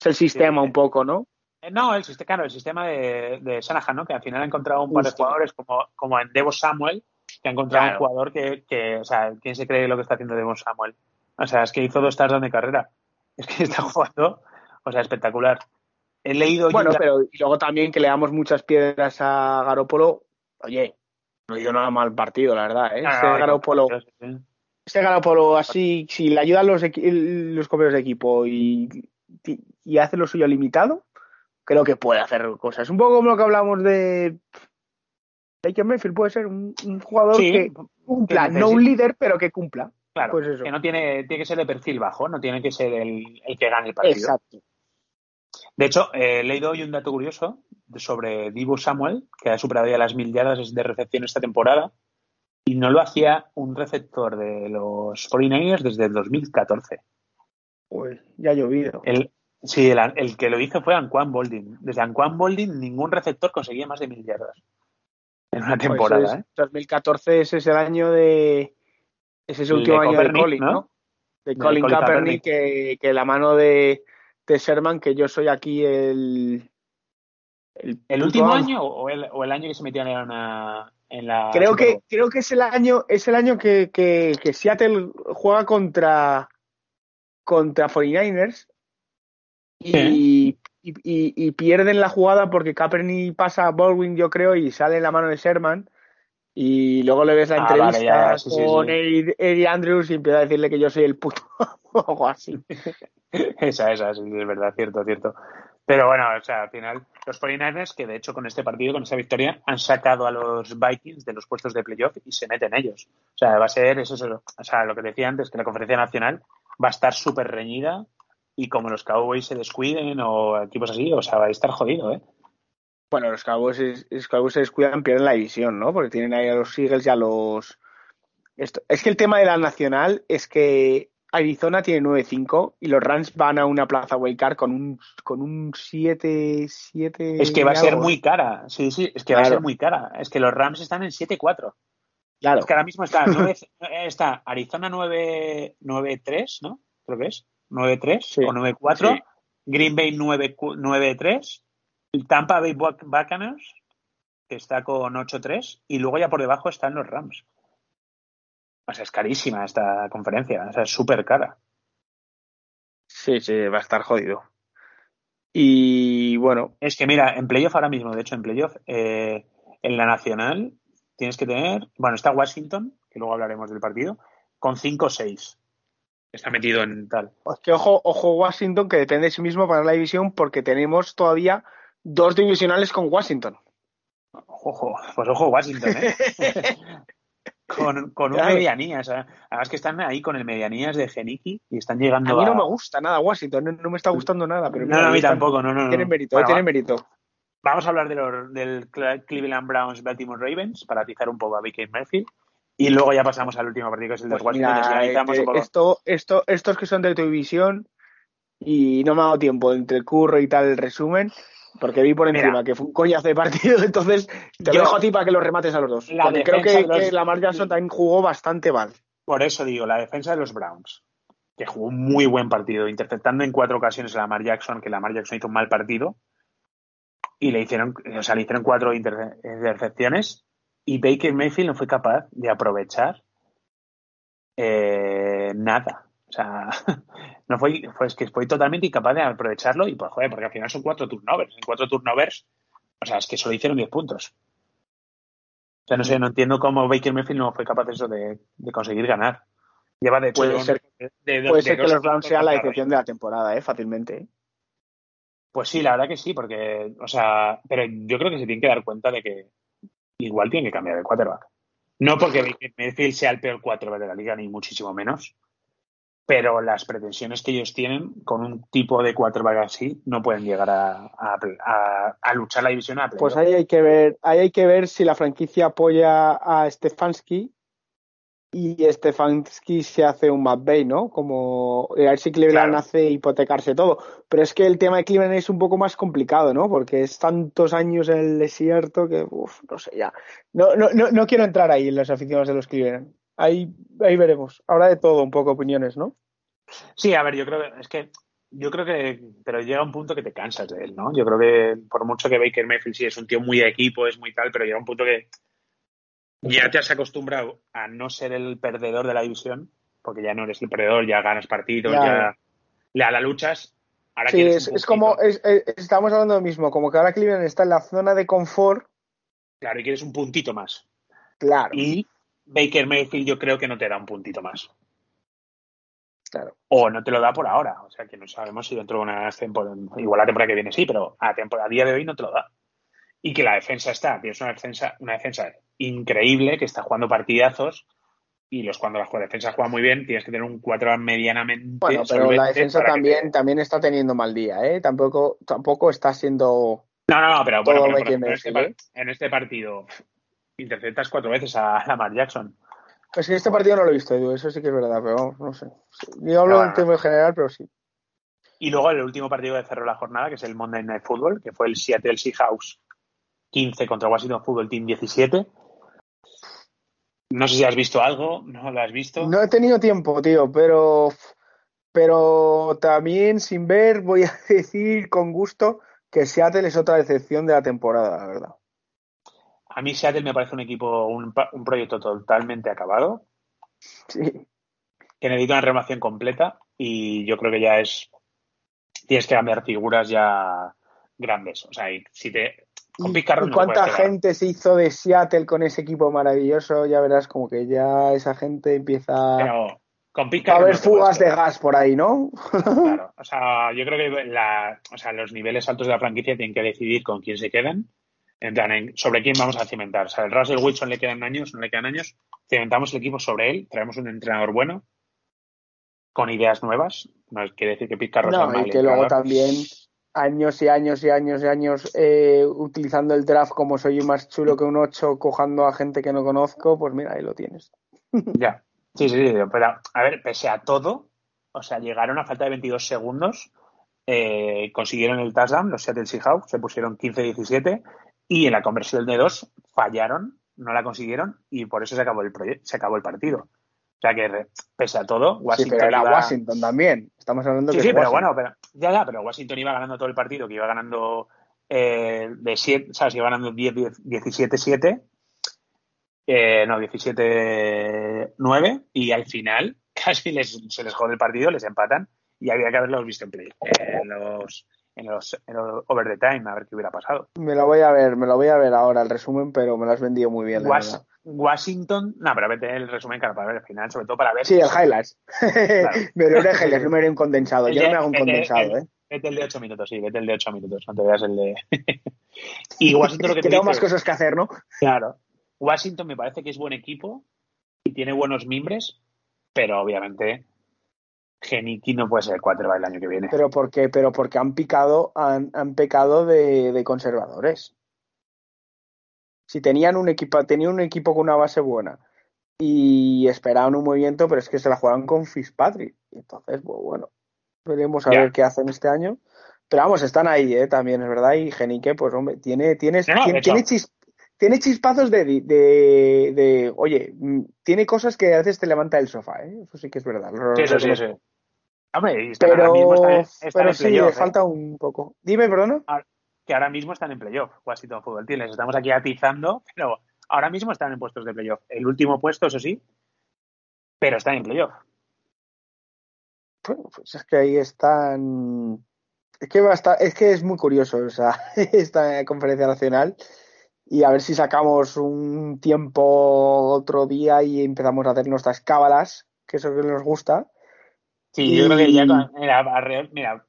Es el sistema Sí. un poco, ¿no? Eh, No, el sistema, claro, el sistema de, de Shanahan, ¿no? Que al final ha encontrado un par de jugadores como, como en Devo Samuel, que ha encontrado Claro. un jugador que, que, o sea, ¿quién se cree lo que está haciendo Devo Samuel? O sea, es que hizo dos touchdowns de carrera. <laughs> Es que está jugando, o sea, espectacular. He leído Bueno, ya- pero y luego también que le damos muchas piedras a Garópolo, oye, no hizo nada mal partido, la verdad, ¿eh? No, Este no, sí. este así, si le ayudan los, los compañeros de equipo y, y hace lo suyo limitado, creo que puede hacer cosas. Un poco como lo que hablamos de Baker Mayfield, puede ser un, un jugador Sí, que cumpla, que no un líder, pero que cumpla. Claro, Pues eso. que no tiene, tiene que ser de perfil bajo, no tiene que ser el, el que gane el partido. Exacto. De hecho, eh, he leído hoy un dato curioso sobre Divo Samuel, que ha superado ya las mil yardas de recepción esta temporada, y no lo hacía un receptor de los 49ers desde el 2014. Pues ya ha llovido. El, sí, el, el que lo hizo fue Anquan Boldin. Desde Anquan Boldin ningún receptor conseguía más de mil yardas en una Pues temporada. es- ¿eh? 2014 ese es el año de. Ese es el último de año de Colin, ¿no? ¿no? De De Colin Kaepernick, que, que la mano de, de Sherman, que yo soy aquí el. El, ¿El puto último amo. año o el, o el año que se metieron en, una- en la. Creo que, creo que es el año, es el año que, que, que Seattle juega contra, contra 49ers y, y, y- y pierden la jugada porque Kaepernick pasa a Baldwin, yo creo, y sale en la mano de Sherman. Y luego le ves la Ah, entrevista ya, sí, con sí. Eddie, Eddie Andrews y empieza a decirle que yo soy el puto <laughs> o algo así. <laughs> <laughs> Esa, esa, sí, es verdad, cierto, cierto. Pero bueno, o sea, al final, los 49ers, que de hecho con este partido, con esta victoria, han sacado a los Vikings de los puestos de playoff y se meten ellos. O sea, va a ser eso, eso, o sea, lo que decía antes, que la conferencia nacional va a estar súper reñida y como los Cowboys se descuiden o equipos así, o sea, va a estar jodido, ¿eh? Bueno, los Cowboys, los Cowboys se descuidan, pierden la división, ¿no? Porque tienen ahí a los Eagles y a los... Esto, es que el tema de la nacional es que Arizona tiene 9-5 y los Rams van a una plaza wildcard con un, con un 7... 7 Es que va a ser muy cara, sí, sí, es que va a Claro. ser muy cara. Es que los Rams están en 7-4. Claro, Es que ahora mismo está, <laughs> nueve- está Arizona 9 9-3, ¿no? Creo que es. 9-3 Sí. o 9-4. Sí. Green Bay 9 9-3. el Tampa Bay Buc- Buccaneers, que está con 8-3. Y luego ya por debajo están los Rams. O sea, es carísima esta conferencia. O sea, es súper cara. sí, sí, va a estar jodido. Y bueno, Es que mira, en playoff ahora mismo, de hecho, en playoff, eh, en la nacional tienes que tener. Bueno, está Washington, que luego hablaremos del partido, con 5-6. Está metido en tal. es que ojo, ojo Washington, que depende de sí mismo para la división, porque tenemos todavía dos divisionales con Washington. Ojo, pues ojo Washington, ¿eh? <laughs> con, con un medianías. ¿eh? Además que están ahí con el medianías de Geniki y están llegando A mí no a- me gusta nada Washington, no, no me está gustando nada, pero No, no, a mí están. tampoco, no, no. no. Tiene mérito, Bueno, tiene mérito. Vamos a hablar de los, del Cle- Cleveland Browns Baltimore Ravens para atizar un poco a Baker Mayfield. Y luego ya pasamos al último partido que es el de Pues Washington. mira, poco. esto, esto, estos que son de tu división y no me ha dado tiempo entre el curro y tal el resumen, porque vi por Mira. encima que fue un coñazo de partido, <laughs> entonces te Yo- lo dejo a ti para que los remates a los dos. La Porque creo que, de los- que Lamar Jackson también jugó bastante mal. Por eso digo, la defensa de los Browns, que jugó un muy buen partido, interceptando en cuatro ocasiones a Lamar Jackson, que Lamar Jackson hizo un mal partido, y le hicieron, o sea, le hicieron cuatro inter- intercepciones, y Baker Mayfield no fue capaz de aprovechar eh, nada. O sea, <laughs> no fue, fue, es que fue totalmente incapaz de aprovecharlo, y pues joder, porque al final son cuatro turnovers. En cuatro turnovers, o sea, es que solo hicieron 10 puntos. O sea, no sé, no entiendo cómo Baker Mayfield no fue capaz de eso de, de conseguir ganar. Lleva de hecho Puede ser- de- de- Puede de ser que los Browns sean la excepción de la temporada, ¿eh? fácilmente. ¿eh? Pues sí, la verdad que sí, porque, o sea, pero yo creo que se tienen que dar cuenta de que igual tienen que cambiar el quarterback. No porque Baker Mayfield sea el peor quarterback de la liga, ni muchísimo menos, pero las pretensiones que ellos tienen con un tipo de quarterback así no pueden llegar a, a, a- a luchar la división a Pues ahí hay que ver, ahí hay que ver si la franquicia apoya a Stefanski y Stefanski se hace un Bay, ¿no? Como a ver si Cleveland Claro. hace hipotecarse todo. Pero es que el tema de Cleveland es un poco más complicado, ¿no? Porque es tantos años en el desierto que, uff, no sé, ya. No, no, no, no quiero entrar ahí en los aficionados de los Cleveland. Ahí, ahí veremos. Habrá de todo, un poco opiniones, ¿no? Sí, a ver, yo creo que es que yo creo que pero llega un punto que te cansas de él, ¿no? Yo creo que por mucho que Baker Mayfield sí es un tío muy de equipo, es muy tal, pero llega un punto que ya te has acostumbrado a no ser el perdedor de la división, porque ya no eres el perdedor, ya ganas partidos, Claro. ya la, la luchas. Ahora Sí, es, es como, puntito. es- es- estamos hablando de lo mismo, como que ahora Cleveland está en la zona de confort, Claro, y quieres un puntito más. claro, Y Baker Mayfield yo creo que no te da un puntito más. claro. O no te lo da por ahora. O sea, que no sabemos si dentro de unas temporadas, igual la temporada que viene sí, pero a, tempo- a día de hoy no te lo da. Y que la defensa está, tienes una defensa, una defensa increíble, que está jugando partidazos, y los cuando la defensa juega muy bien, tienes que tener un 4 medianamente. Bueno, pero la defensa también, te- también está teniendo mal día, ¿eh? Tampoco, tampoco está siendo No, no, no, pero bueno, pero, en, este, Mayfield, par- en este partido interceptas cuatro veces a Lamar Jackson. Es que este partido no lo he visto, Edu, eso sí que es verdad, pero vamos, no sé. Yo hablo No, en no. términos general, pero sí. Y luego el último partido que cerró la jornada, que es el Monday Night Football, que fue el Seattle Seahawks 15 contra Washington Football Team 17. No sé si has visto algo, ¿no lo has visto? No he tenido tiempo, tío, pero, pero también sin ver voy a <laughs> decir con gusto que Seattle es otra decepción de la temporada, la verdad. A mí Seattle me parece un equipo, un, un proyecto totalmente acabado, Sí. que necesita una renovación completa y yo creo que ya es, tienes que cambiar figuras ya grandes. O sea, y si te... Con ¿Y, y no cuánta gente se hizo de Seattle con ese equipo maravilloso? Ya verás como que ya esa gente empieza Pero con Pete a haber no fugas de gas por ahí, ¿no? Claro, <laughs> o sea, yo creo que la, o sea, los niveles altos de la franquicia tienen que decidir con quién se quedan, en plan, en- sobre quién vamos a cimentar. O sea, el Russell Wilson le quedan años, no le quedan años, cimentamos el equipo sobre él, traemos un entrenador bueno, con ideas nuevas, no quiere decir que sea un No, mal y que luego también años y años y años y años eh, utilizando el draft como soy más chulo que un 8, cojando a gente que no conozco, pues mira, ahí lo tienes. <laughs> Ya, sí, sí, sí, pero a ver, pese a todo, o sea, llegaron a falta de 22 segundos, eh, consiguieron el touchdown, los Seattle Seahawks, se pusieron 15-17 y en la conversión de dos fallaron, no la consiguieron y por eso se acabó el se acabó el partido. O sea que pese a todo, Sí, Washington pero era iba- Washington también. Estamos hablando Sí, que sí, pero Washington. bueno, pero ya, ya, pero Washington iba ganando todo el partido, que iba ganando eh, de 7, ¿sabes? Iba ganando 10, 10, 17-7, eh, no, 17-9, y al final <laughs> casi les, se les jode el partido, les empatan, y había que haberlos visto en play, los, en los, en los over the time, a ver qué hubiera pasado. Me lo voy a ver, me lo voy a ver ahora el resumen, pero me lo has vendido muy bien, Was-. Washington, no, pero vete el resumen, claro, para ver el final, sobre todo para ver. Sí, el highlights. me lo <laughs> highlights, no me haré un condensado. El Yo de- no me hago un el de- condensado, el- ¿eh? Vete el de 8 minutos, sí, vete el de 8 minutos, no te veas el de. <laughs> y Washington lo que <laughs> Que te tengo dice- más cosas que hacer, ¿no? Claro. Washington me parece que es buen equipo y tiene buenos mimbres, pero obviamente Geniki no puede ser el quarterback el año que viene. Pero porque, pero porque han picado, han, han pecado de, de conservadores. Si tenían un equipo, tenían un equipo con una base buena y esperaban un movimiento, pero es que se la jugaron con Fitzpatrick. Y entonces, pues, bueno, veremos a ver qué hacen este año. Pero vamos, están ahí, ¿eh? También es verdad. Y Genique, pues hombre, tiene, tiene, No, tiene, tiene chis- tiene chispazos de, de, de- oye, mm, tiene cosas que a veces te levanta del sofá, ¿eh? Eso sí que es verdad. Sí, eso sí, sí. Hombre, están- Pero, ahora mismo están, están pero en sí, playoff. le ¿eh? falta un poco. Dime, perdona. Que ahora mismo están en playoff, Washington Football Team. Les estamos aquí atizando, pero ahora mismo están en puestos de playoff. El último puesto, eso sí, pero están en playoff. Bueno, pues es que ahí están. Es que, va a estar- es que es muy curioso o sea, <laughs> esta conferencia nacional. Y a ver si sacamos un tiempo otro día y empezamos a hacer nuestras cábalas, que eso que nos gusta. Sí, yo creo que ya mira, mira,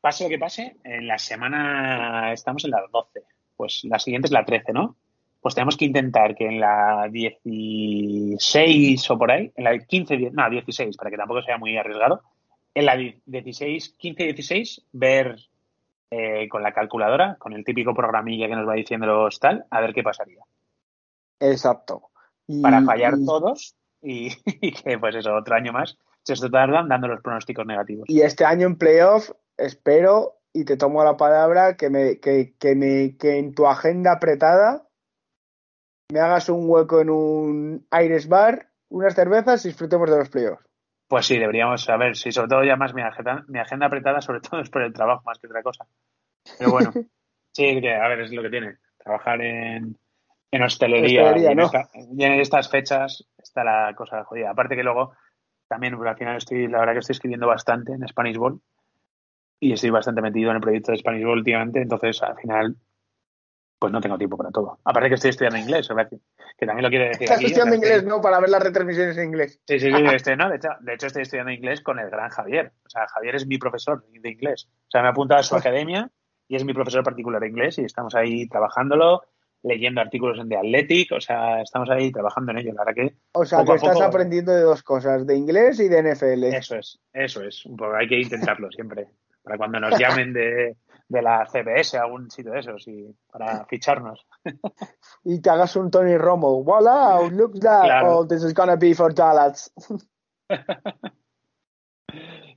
pase lo que pase, en la semana estamos en las 12, pues la siguiente es la 13, ¿no? Pues tenemos que intentar que en la 16 o por ahí, en la 15, die- no, 16, para que tampoco sea muy arriesgado, en la die- 16, 15 16, ver eh, con la calculadora, con el típico programilla que nos va diciendo los tal, a ver qué pasaría. Exacto. Y- Para fallar todos y, <laughs> y que, pues eso, otro año más se tardan dando los pronósticos negativos. Y este año en playoff espero y te tomo la palabra que me que, que me que en tu agenda apretada me hagas un hueco en un Aires Bar, unas cervezas y disfrutemos de los playoffs. Pues sí, deberíamos saber, sí, sobre todo ya más mi agenda, mi agenda apretada, <laughs> sobre todo es por el trabajo más que otra cosa. Pero bueno, <laughs> sí, que a ver, es lo que tiene. Trabajar en, en hostelería, Hostelería, y, en ¿no? esta- y en estas fechas está la cosa jodida. Aparte que luego también, porque al final estoy, la verdad que estoy escribiendo bastante en Spanish Ball y estoy bastante metido en el proyecto de Spanish Ball últimamente, entonces al final pues no tengo tiempo para todo. Aparte que estoy estudiando inglés, que que también lo quiero decir Estás aquí. estudiando estoy- inglés, ¿no? Para ver las retransmisiones en inglés. Sí, sí, sí, <laughs> este, no, de, hecho, de hecho estoy estudiando inglés con el gran Javier. O sea, Javier es mi profesor de inglés. O sea, me apunta a su academia y es mi profesor particular de inglés y estamos ahí trabajándolo, leyendo artículos en The Athletic, o sea, estamos ahí trabajando en ello. La verdad que O sea, que estás poco. aprendiendo de dos cosas, de inglés y de NFL. eso es, eso es. Hay que intentarlo siempre. Para cuando nos llamen de, de la CBS, algún sitio de esos, y para <laughs> ficharnos. Y te hagas un Tony Romo. Voila, look that. Claro. Oh, this is gonna be for Dallas. <laughs>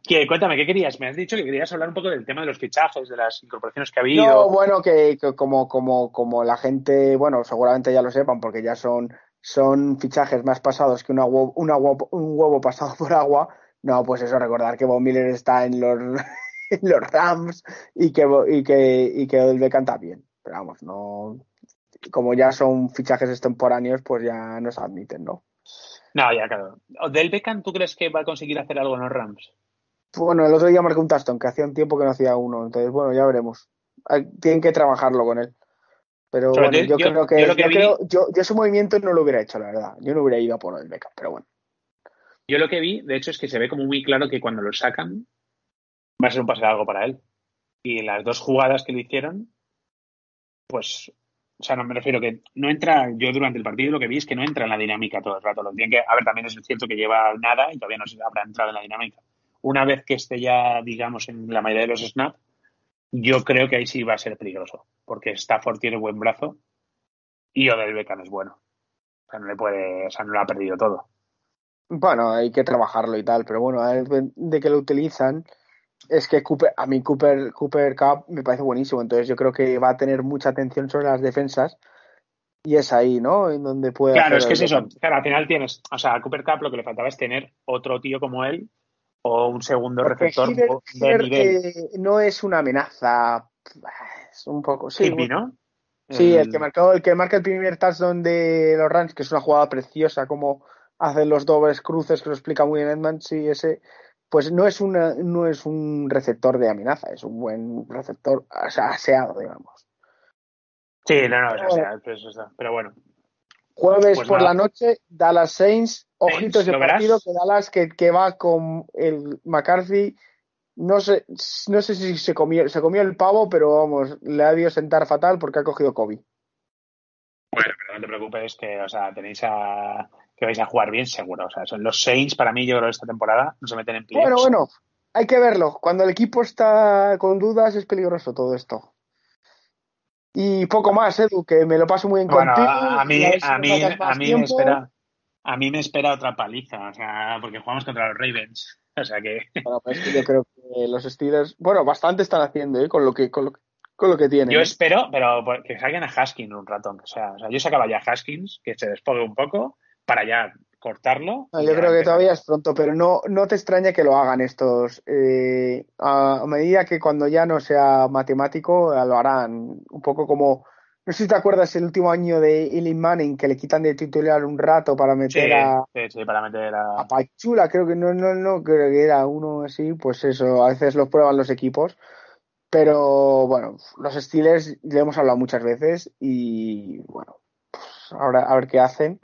Que, cuéntame, ¿qué querías? Me has dicho que querías hablar un poco del tema de los fichajes, de las incorporaciones que ha habido. No, bueno, que, que como, como, como la gente, bueno, seguramente ya lo sepan, porque ya son, son fichajes más pasados que una huevo- una un huevo pasado por agua. No, pues eso, recordar que Von Miller está en los, <laughs> los Rams y que, y que, y que el Beckham también. Pero vamos, no. Como ya son fichajes extemporáneos, pues ya no se admiten, ¿no? No, ya, claro. ¿Del Beckham tú crees que va a conseguir hacer algo en los Rams? Bueno, el otro día marcó un touchdown, que hacía un tiempo que no hacía uno. Entonces, bueno, ya veremos. Hay- Tienen que trabajarlo con él. Pero bueno, yo, yo- creo que, yo lo que yo, vi- creo- yo, yo ese movimiento no lo hubiera hecho, la verdad. Yo no hubiera ido a por el Beckham, pero bueno. Yo lo que vi, de hecho, es que se ve como muy claro que cuando lo sacan va a ser un pase largo para él. Y las dos jugadas que le hicieron, pues, o sea, no me refiero que no entra, yo durante el partido lo que vi es que no entra en la dinámica todo el rato. Lo que, a ver, también es cierto que lleva nada y todavía no se habrá entrado en la dinámica. Una vez que esté ya, digamos, en la mayoría de los snaps, yo creo que ahí sí va a ser peligroso. Porque Stafford tiene buen brazo y Odell Beckham es bueno. O sea, no le puede, o sea, no lo ha perdido todo. Bueno, hay que trabajarlo y tal, pero bueno, de que lo utilizan, es que Cooper, a mí Cooper, Cooper Cup me parece buenísimo, entonces yo creo que va a tener mucha atención sobre las defensas y es ahí, ¿no? En donde puede Claro, es que es eso. Claro, al final tienes, o sea, a Cooper Cup lo que le faltaba es tener otro tío como él o un segundo Porque receptor Hibbert- de Hibbert, nivel. eh, no es una amenaza, es un poco, sí, ¿no? Sí, el que marcó, el que marca el primer touchdown de los Rams, que es una jugada preciosa, como hacen los dobles cruces, que lo explica muy bien Edman, sí, ese, pues no es una, no es un receptor de amenaza, es un buen receptor o sea, aseado, digamos. Sí, no, no, Pero o sea, pues eso, pero bueno. Jueves Pues por nada. la noche, Dallas Saints, ojito ese ¿lo verás? partido que Dallas que, que va con el McCarthy, no sé, no sé si se comió, se comió el pavo, pero vamos, le ha debido sentar fatal porque ha cogido COVID. Bueno, pero no te preocupes que, o sea, tenéis a que vais a jugar bien seguro. O sea, son los Saints para mí, yo creo, esta temporada no se meten en playoffs. Bueno, bueno, hay que verlo. Cuando el equipo está con dudas es peligroso todo esto. Y poco más, Edu, que me lo paso muy bien Bueno, contigo. a, mí, a mí, a mí me espera, a mí me espera otra paliza, o sea, porque jugamos contra los Ravens. <laughs> O sea que Bueno, pues es que yo creo que los Steelers, bueno, bastante están haciendo, ¿eh? Con lo que, con lo, con lo que tienen. Yo ¿eh? espero, pero por- que saquen a Haskins un rato, aunque sea. O sea, yo sacaba ya a Haskins, que se despogue un poco, para ya cortarlo. No, yo ya creo que todavía es pronto, pero no, no te extraña que lo hagan estos. eh, a, medida que cuando ya no sea matemático, eh, lo harán. Un poco como. No sé si te acuerdas el último año de Eli Manning, que le quitan de titular un rato para Sí, meter a, sí, sí, para meter a a. Pachula, creo que no, no, no, creo que era uno así, pues eso, a veces lo prueban los equipos. Pero bueno, los Steelers le hemos hablado muchas veces y bueno, pues ahora a ver qué hacen.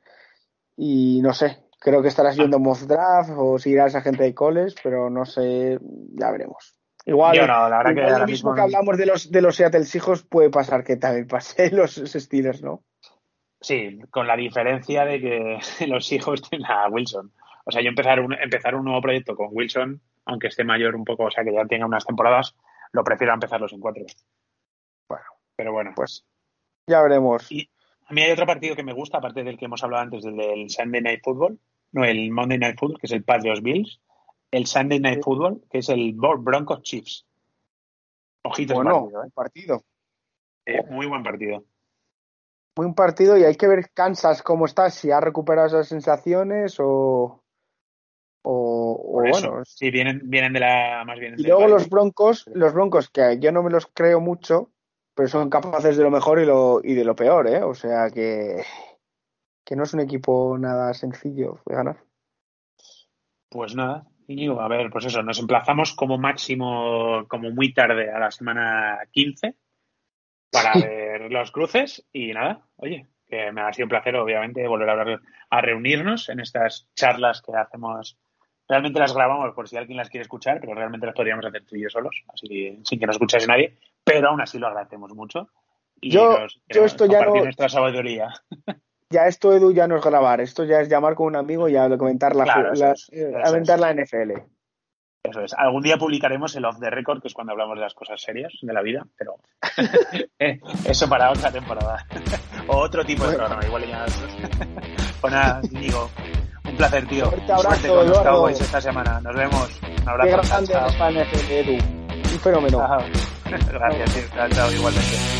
Y no sé, creo que estarás viendo mock draft o seguirás a gente de coles, pero no sé, ya veremos. Igual, Yo no, la verdad que ahora lo mismo mismo que hablamos de los de los Seattle Seahawks puede pasar que también pase <laughs> los Steelers, ¿no? Sí, con la diferencia de que <laughs> los hijos tienen a Wilson. O sea, yo empezar un, empezar un nuevo proyecto con Wilson, aunque esté mayor un poco, o sea, que ya tenga unas temporadas, lo prefiero empezarlo sin cuatro. Bueno. Pero bueno. Pues ya veremos. Y a mí hay otro partido que me gusta, aparte del que hemos hablado antes, del, del Sunday Night Football, no, el Monday Night Football, que es el Patriots Bills, el Sunday Night Football, que es el Broncos Chiefs. Ojito bueno, partido, ¿eh? partido. Eh, muy buen partido. Muy buen partido y hay que ver Kansas cómo está, si ha recuperado esas sensaciones o, o, bueno. Sí, vienen, vienen de la más bien. Y luego los Broncos, los Broncos, que yo no me los creo mucho, pero son capaces de lo mejor y, lo, y de lo peor, ¿eh? O sea que, que no es un equipo nada sencillo de ganar. Pues nada, a ver, pues eso, nos emplazamos como máximo, como muy tarde a la semana 15 para ver los cruces y nada, oye, que me ha sido un placer, obviamente, volver a, a reunirnos en estas charlas que hacemos realmente las grabamos por si alguien las quiere escuchar, pero realmente las podríamos hacer tú y yo solos, así sin que nos escuchase nadie, pero aún así lo agradecemos mucho. Y yo, yo esto ya no... nuestra sabiduría. <laughs> Ya esto, Edu, ya no es grabar, esto ya es llamar con un amigo y comentar la, la, la NFL. Eso es. Algún día publicaremos el off the record, que es cuando hablamos de las cosas serias de la vida, pero <laughs> eh, eso para otra temporada. <laughs> o otro tipo de programa, igual ya. pues nada, digo, placer, tío. Fuerte abrazo, con los Cowboys esta semana. Nos vemos. Un abrazo. Qué grande Edu. Un fenómeno. <laughs> Gracias, tío. Chao, igualmente.